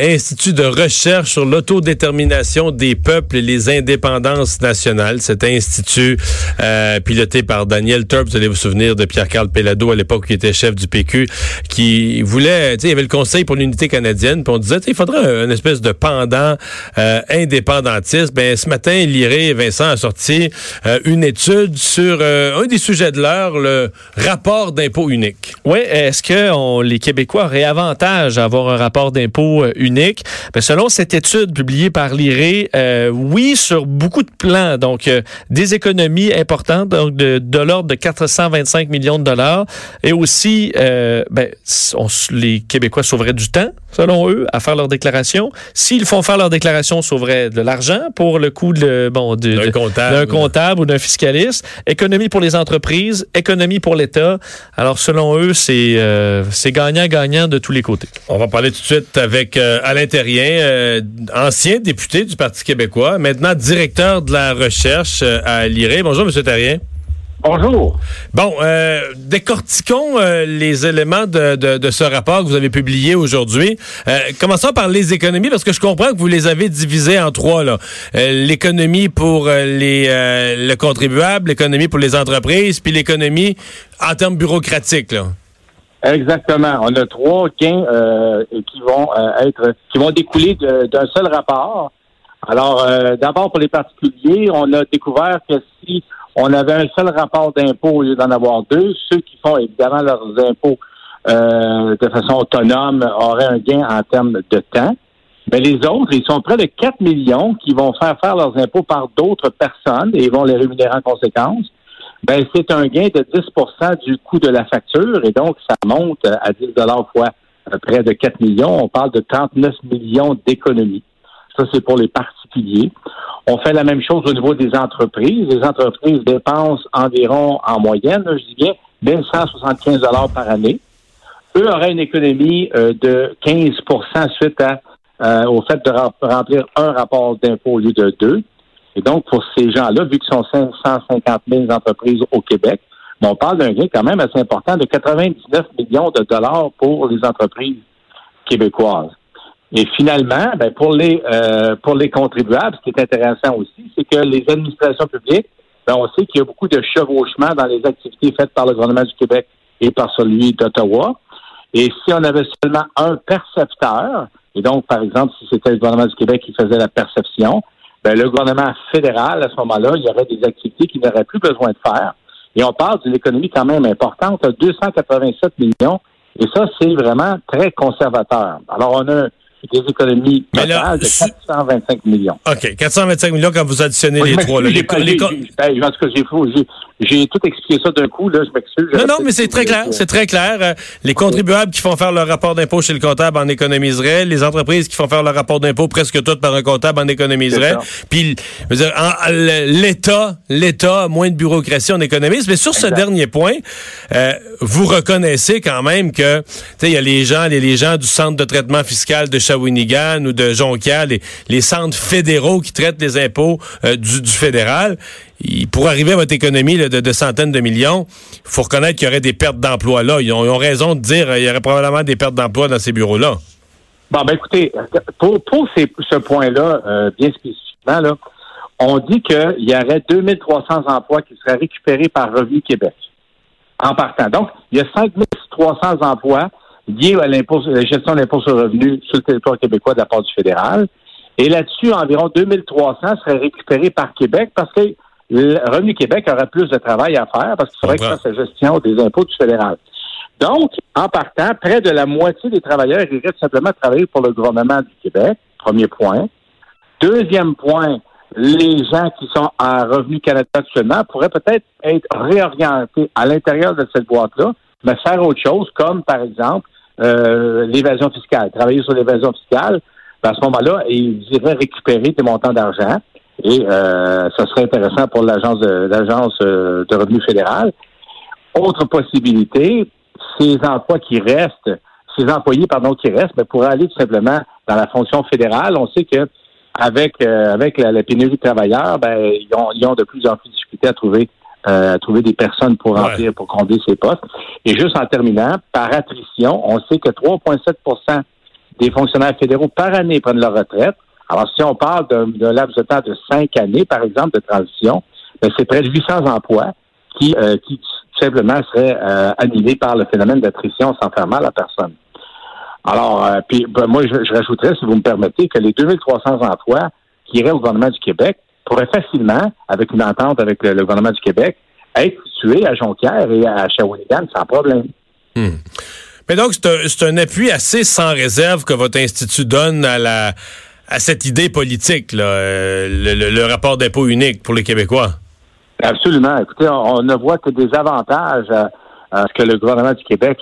Institut de recherche sur l'autodétermination des peuples et les indépendances nationales. Cet institut euh, piloté par Daniel Turp, vous allez vous souvenir de Pierre-Carl Pellado à l'époque qui était chef du PQ, qui voulait, tu sais, il y avait le Conseil pour l'unité canadienne, puis on disait, il faudrait un, espèce de pendant euh, indépendantiste. Ben ce matin, l'IRE, Vincent a sorti euh, une étude sur euh, un des sujets de l'heure, le rapport d'impôt unique. Oui, est-ce que les Québécois auraient avantage à avoir un rapport d'impôt euh, unique? Ben, selon cette étude publiée par l'IRE, euh, oui, sur beaucoup de plans, donc euh, des économies importantes, donc de, de l'ordre de 425 millions de dollars, et aussi, euh, ben, on- les Québécois sauveraient du temps, selon eux, à faire leur déclaration. S'ils font faire leur déclaration, on sauverait de l'argent pour le coût de, bon, D'un comptable. d'un comptable ou d'un fiscaliste. Économie pour les entreprises, économie pour l'État. Alors, selon eux, c'est c'est gagnant-gagnant de tous les côtés. On va parler tout de suite avec euh, Alain Terrien, euh, ancien député du Parti québécois, maintenant directeur de la recherche euh, à l'IRE. Bonjour, M. Terrien. Bonjour. Bon, euh, décortiquons euh, les éléments de, de- de ce rapport que vous avez publié aujourd'hui. Euh, commençons par les économies, parce que je comprends que vous les avez divisées en trois. là. Euh, l'économie pour euh, les, euh, le contribuable, l'économie pour les entreprises, puis l'économie en termes bureaucratiques. Là. Exactement. On a trois gains euh, qui vont euh, être qui vont découler d'un seul rapport. Alors, euh, d'abord pour les particuliers, on a découvert que si on avait un seul rapport d'impôt au lieu d'en avoir deux, ceux qui font évidemment leurs impôts euh, de façon autonome auraient un gain en termes de temps. Mais les autres, ils sont près de 4 millions qui vont faire faire leurs impôts par d'autres personnes et vont les rémunérer en conséquence. Ben, c'est un gain de 10% du coût de la facture et donc ça monte à 10 fois euh, près de 4 millions. On parle de 39 millions d'économies. Ça, c'est pour les particuliers. On fait la même chose au niveau des entreprises. Les entreprises dépensent environ, en moyenne, je dis bien, 1175 par année. Eux auraient une économie euh, de 15% suite à, euh, au fait de rem- remplir un rapport d'impôt au lieu de deux. Et donc, pour ces gens-là, vu qu'ils sont 550 000 entreprises au Québec, ben, on parle d'un gain quand même assez important de 99 millions de dollars pour les entreprises québécoises. Et finalement, ben, pour les euh, pour les contribuables, ce qui est intéressant aussi, c'est que les administrations publiques, ben, on sait qu'il y a beaucoup de chevauchement dans les activités faites par le gouvernement du Québec et par celui d'Ottawa. Et si on avait seulement un percepteur, et donc, par exemple, si c'était le gouvernement du Québec qui faisait la perception, ben, le gouvernement fédéral, à ce moment-là, il y aurait des activités qu'il n'aurait plus besoin de faire. Et on parle d'une économie quand même importante, 287 millions. Et ça, c'est vraiment très conservateur. Alors, on a des économies totales de su- 425 millions. OK, 425 millions quand vous additionnez Oui, les trois. là. Les- pas- les j'ai- en tout cas, j'ai faux- j'ai- j'ai tout expliqué ça d'un coup, là, je m'excuse. Non, non, mais c'est dû- très clair. C'est très clair. Euh, Les contribuables qui font faire leur rapport d'impôt chez le comptable en économiseraient. Les entreprises qui font faire leur rapport d'impôt presque toutes par un comptable en économiseraient. Puis, l'État, l'État, moins de bureaucratie, on économise. Mais sur ce dernier point, euh, vous reconnaissez quand même que, tu sais, il y a les gens, les, les gens du centre de traitement fiscal de Shawinigan ou de Jonquière, les, centres fédéraux qui traitent les impôts euh, du, fédéral. Pour arriver à votre économie de, centaines de millions, il faut reconnaître qu'il y aurait des pertes d'emplois là. Ils ont, raison de dire qu'il y aurait probablement des pertes d'emplois dans ces bureaux-là. Bon, ben écoutez, pour, pour ce point-là, euh, bien spécifiquement, là, on dit qu'il y aurait 2300 emplois qui seraient récupérés par Revenu Québec en partant. Donc, il y a 5300 emplois liés à l'impôt, la gestion de l'impôt sur le revenu sur le territoire québécois de la part du fédéral. Et là-dessus, environ 2300 seraient récupérés par Québec parce que le Revenu Québec aurait plus de travail à faire parce qu'il faudrait qu'il fasse la gestion des impôts du fédéral. Donc, en partant, près de la moitié des travailleurs iraient simplement travailler pour le gouvernement du Québec. Premier point. Deuxième point, les gens qui sont à Revenu Canada actuellement pourraient peut-être être réorientés à l'intérieur de cette boîte-là, mais faire autre chose, comme par exemple euh, l'évasion fiscale, travailler sur l'évasion fiscale. Ben, à ce moment-là, ils iraient récupérer des montants d'argent et euh, ça serait intéressant pour l'agence de l'agence euh, de revenu fédéral. Autre possibilité, ces emplois qui restent, ces employés pardon qui restent, mais ben, pourraient aller tout simplement dans la fonction fédérale. On sait que avec euh, avec la, pénurie de travailleurs, ben ils ont, ils ont de plus en plus de difficultés à trouver euh, à trouver des personnes pour remplir, pour combler ces postes. Et juste en terminant, par attrition, on sait que 3,7% des fonctionnaires fédéraux par année prennent leur retraite. Alors, si on parle d'un laps de temps de cinq années, par exemple, de transition, ben, c'est près de 800 emplois qui, euh, qui tout simplement seraient euh, annulés par le phénomène d'attrition sans faire mal à personne. Alors, euh, puis ben, moi, je, je, rajouterais, si vous me permettez, que les 2300 emplois qui iraient au gouvernement du Québec pourraient facilement, avec une entente avec le, gouvernement du Québec, être situés à Jonquière et à Shawinigan sans problème. Hmm. Mais donc, c'est un, un, appui assez sans réserve que votre institut donne à la à cette idée politique, là, euh, le, rapport d'impôt unique pour les Québécois. Absolument. Écoutez, on, ne voit que des avantages à, ce que le gouvernement du Québec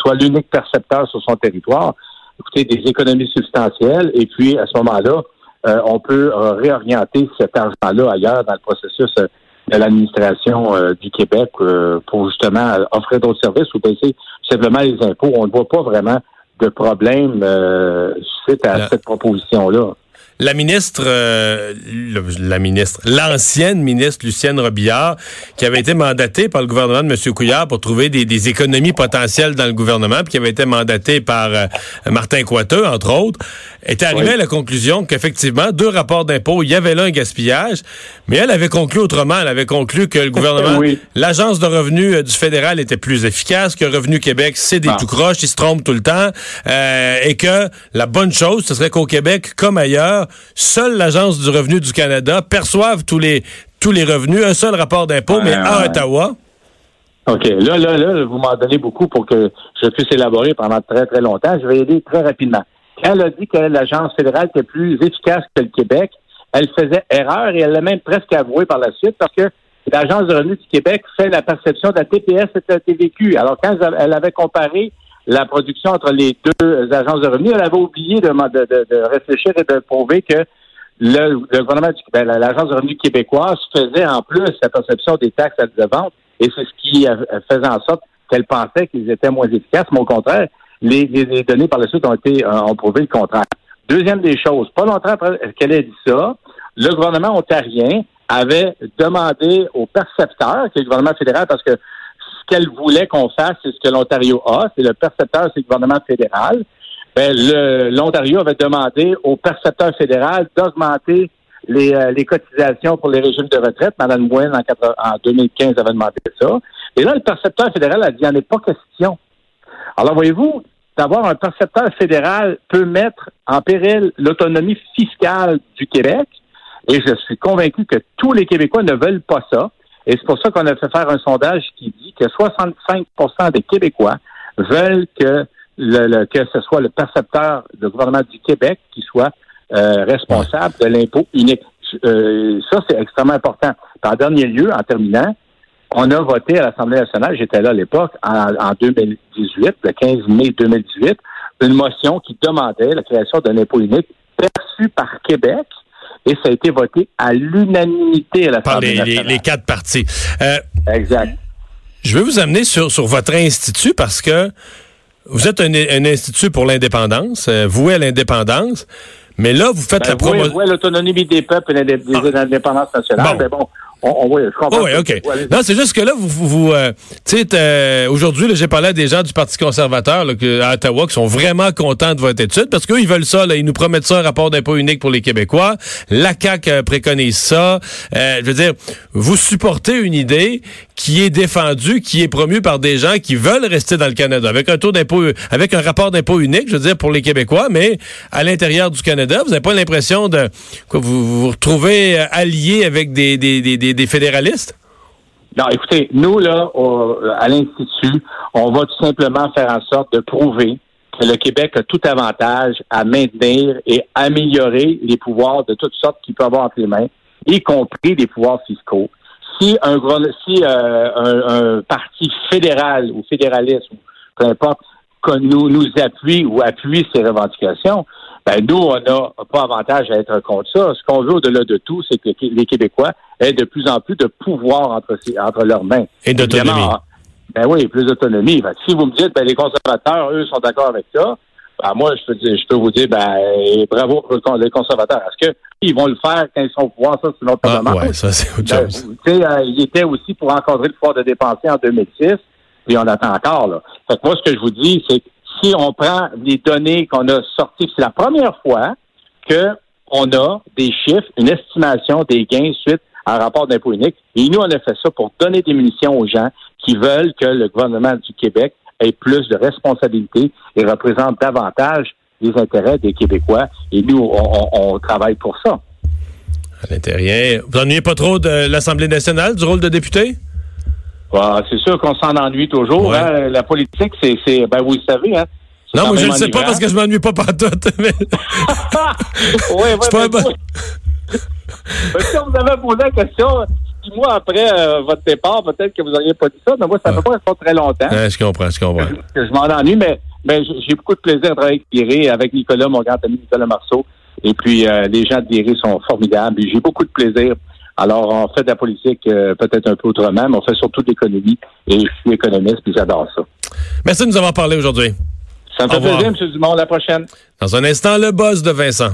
soit l'unique percepteur sur son territoire. Écoutez, des économies substantielles, et puis à ce moment-là, euh, on peut euh, réorienter cet argent-là ailleurs dans le processus de l'administration du Québec pour justement offrir d'autres services ou baisser simplement les impôts. On ne voit pas vraiment de problème suite à cette proposition-là. La ministre, euh, la ministre, l'ancienne ministre Lucienne Robillard, qui avait été mandatée par le gouvernement de M. Couillard pour trouver des, économies potentielles dans le gouvernement, puis qui avait été mandatée par euh, Martin Coiteux, entre autres, était arrivée à la conclusion qu'effectivement, deux rapports d'impôts, il y avait là un gaspillage, mais elle avait conclu autrement. Elle avait conclu que le gouvernement, l'agence de revenus euh, du fédéral était plus efficace, que Revenu Québec, c'est des ah. tout croches, ils se trompent tout le temps, et que la bonne chose, ce serait qu'au Québec, comme ailleurs, seule l'Agence du revenu du Canada perçoive tous les, tous les revenus, un seul rapport d'impôt, mais à Ottawa. OK. Là, là, là, vous m'en donnez beaucoup pour que je puisse élaborer pendant très, très longtemps. Je vais y aller très rapidement. Quand elle a dit que l'Agence fédérale était plus efficace que le Québec, elle faisait erreur et elle l'a même presque avoué par la suite parce que l'Agence de revenu du Québec fait la perception de la TPS et de la TVQ. Alors, quand elle avait comparé la production entre les deux agences de revenus. Elle avait oublié de, réfléchir et de prouver que le, gouvernement du ben, l'agence de revenus québécoise faisait en plus la perception des taxes à la vente et c'est ce qui faisait en sorte qu'elle pensait qu'ils étaient moins efficaces, mais au contraire, les, données par la suite ont été euh, ont prouvé le contraire. Deuxième des choses, pas longtemps après qu'elle ait dit ça, le gouvernement ontarien avait demandé aux percepteurs, qui est le gouvernement fédéral, parce que qu'elle voulait qu'on fasse, c'est ce que l'Ontario a, c'est le percepteur, c'est le gouvernement fédéral. Ben, l'Ontario avait demandé au percepteur fédéral d'augmenter les, euh, cotisations pour les régimes de retraite. Madame Moine, en, en 2015, avait demandé ça. Et là, le percepteur fédéral a dit, il n'y en est pas question. Alors, voyez-vous, d'avoir un percepteur fédéral peut mettre en péril l'autonomie fiscale du Québec. Et je suis convaincu que tous les Québécois ne veulent pas ça. Et c'est pour ça qu'on a fait faire un sondage qui dit que 65% des Québécois veulent que le, que ce soit le percepteur du gouvernement du Québec qui soit euh, responsable de l'impôt unique. Euh, ça, c'est extrêmement important. En dernier lieu, en terminant, on a voté à l'Assemblée nationale, j'étais là à l'époque, en, en, 2018, le 15 mai 2018, une motion qui demandait la création d'un impôt unique perçu par Québec et ça a été voté à l'unanimité à l'Assemblée Par les, les, quatre partis. Euh, exact. Je veux vous amener sur, sur votre institut parce que vous êtes un, un institut pour l'indépendance, euh, voué à l'indépendance, mais là, vous faites ben, la promotion... À l'autonomie des peuples et l'indépendance ah. nationale. Mais bon, oui, je comprends. oui, OK. Non, c'est juste que là, vous, vous, euh, tu sais, euh, aujourd'hui, j'ai parlé à des gens du Parti conservateur là, à Ottawa qui sont vraiment contents de votre étude parce qu'eux, ils veulent ça. Là, ils nous promettent ça, un rapport d'impôt unique pour les Québécois. La CAQ euh, préconise ça. je veux dire, vous supportez une idée qui est défendu, qui est promu par des gens qui veulent rester dans le Canada, avec un taux d'impôt, avec un rapport d'impôt unique, je veux dire, pour les Québécois, mais à l'intérieur du Canada, vous n'avez pas l'impression de quoi, vous vous retrouvez euh, allié avec des, des, des, des, des fédéralistes? Non, écoutez, nous, là, au- à l'Institut, on va tout simplement faire en sorte de prouver que le Québec a tout avantage à maintenir et améliorer les pouvoirs de toutes sortes qu'il peut avoir entre les mains, y compris les pouvoirs fiscaux. Si un, gros- si, euh, un, un parti fédéral ou fédéraliste, ou peu importe, que nous, nous appuie ou appuie ces revendications, ben nous, on n'a pas avantage à être contre ça. Ce qu'on veut au-delà de tout, c'est que les Québécois aient de plus en plus de pouvoir entre, entre leurs mains. Et d'autonomie. Ben oui, plus d'autonomie. Si vous me dites, ben, les conservateurs, eux, sont d'accord avec ça, ben, moi, je peux, dire- je peux vous dire, ben, bravo pour les conservateurs. Est-ce qu'ils vont le faire quand ils sont au pouvoir? Ça, c'est une autre Ah, ouais, ça, c'est autre Ben, chose. tu sais, euh, il était aussi pour encadrer le pouvoir de dépenser en 2006, puis on attend encore. Là. Fait que moi, ce que je vous dis, c'est que si on prend les données qu'on a sorties, c'est la première fois que on a des chiffres, une estimation des gains suite à un rapport d'impôt unique. Et nous, on a fait ça pour donner des munitions aux gens qui veulent que le gouvernement du Québec ait plus de responsabilités et représente davantage les intérêts des Québécois. Et nous, on, on- on travaille pour ça. À l'intérieur. Vous ennuyez pas trop de l'Assemblée nationale, du rôle de député? Ah, c'est sûr qu'on s'en ennuie toujours. Ouais. hein. La politique, c'est, c'est, ben vous le savez, hein. Non, moi, je le sais pas parce que je m'ennuie pas partout. mais- Oui, oui, pas Ben, si on vous avait posé la question six mois après euh, votre départ, peut-être que vous n'auriez pas dit ça, mais moi, ça ne Ouais. peut pas rester très longtemps. Ouais, je comprends, je comprends. que je m'en ennuie, mais, mais j'ai beaucoup de plaisir à travailler avec Thierry, avec Nicolas, mon grand ami Nicolas Marceau. Et puis, euh, les gens de Thierry sont formidables. J'ai beaucoup de plaisir. Alors, on fait de la politique euh, peut-être un peu autrement, mais on fait surtout de l'économie. Et je suis économiste, puis j'adore ça. Merci de nous avoir parlé aujourd'hui. Ça me Au fait revoir. plaisir, M. Dumont. À la prochaine. Dans un instant, le boss de Vincent.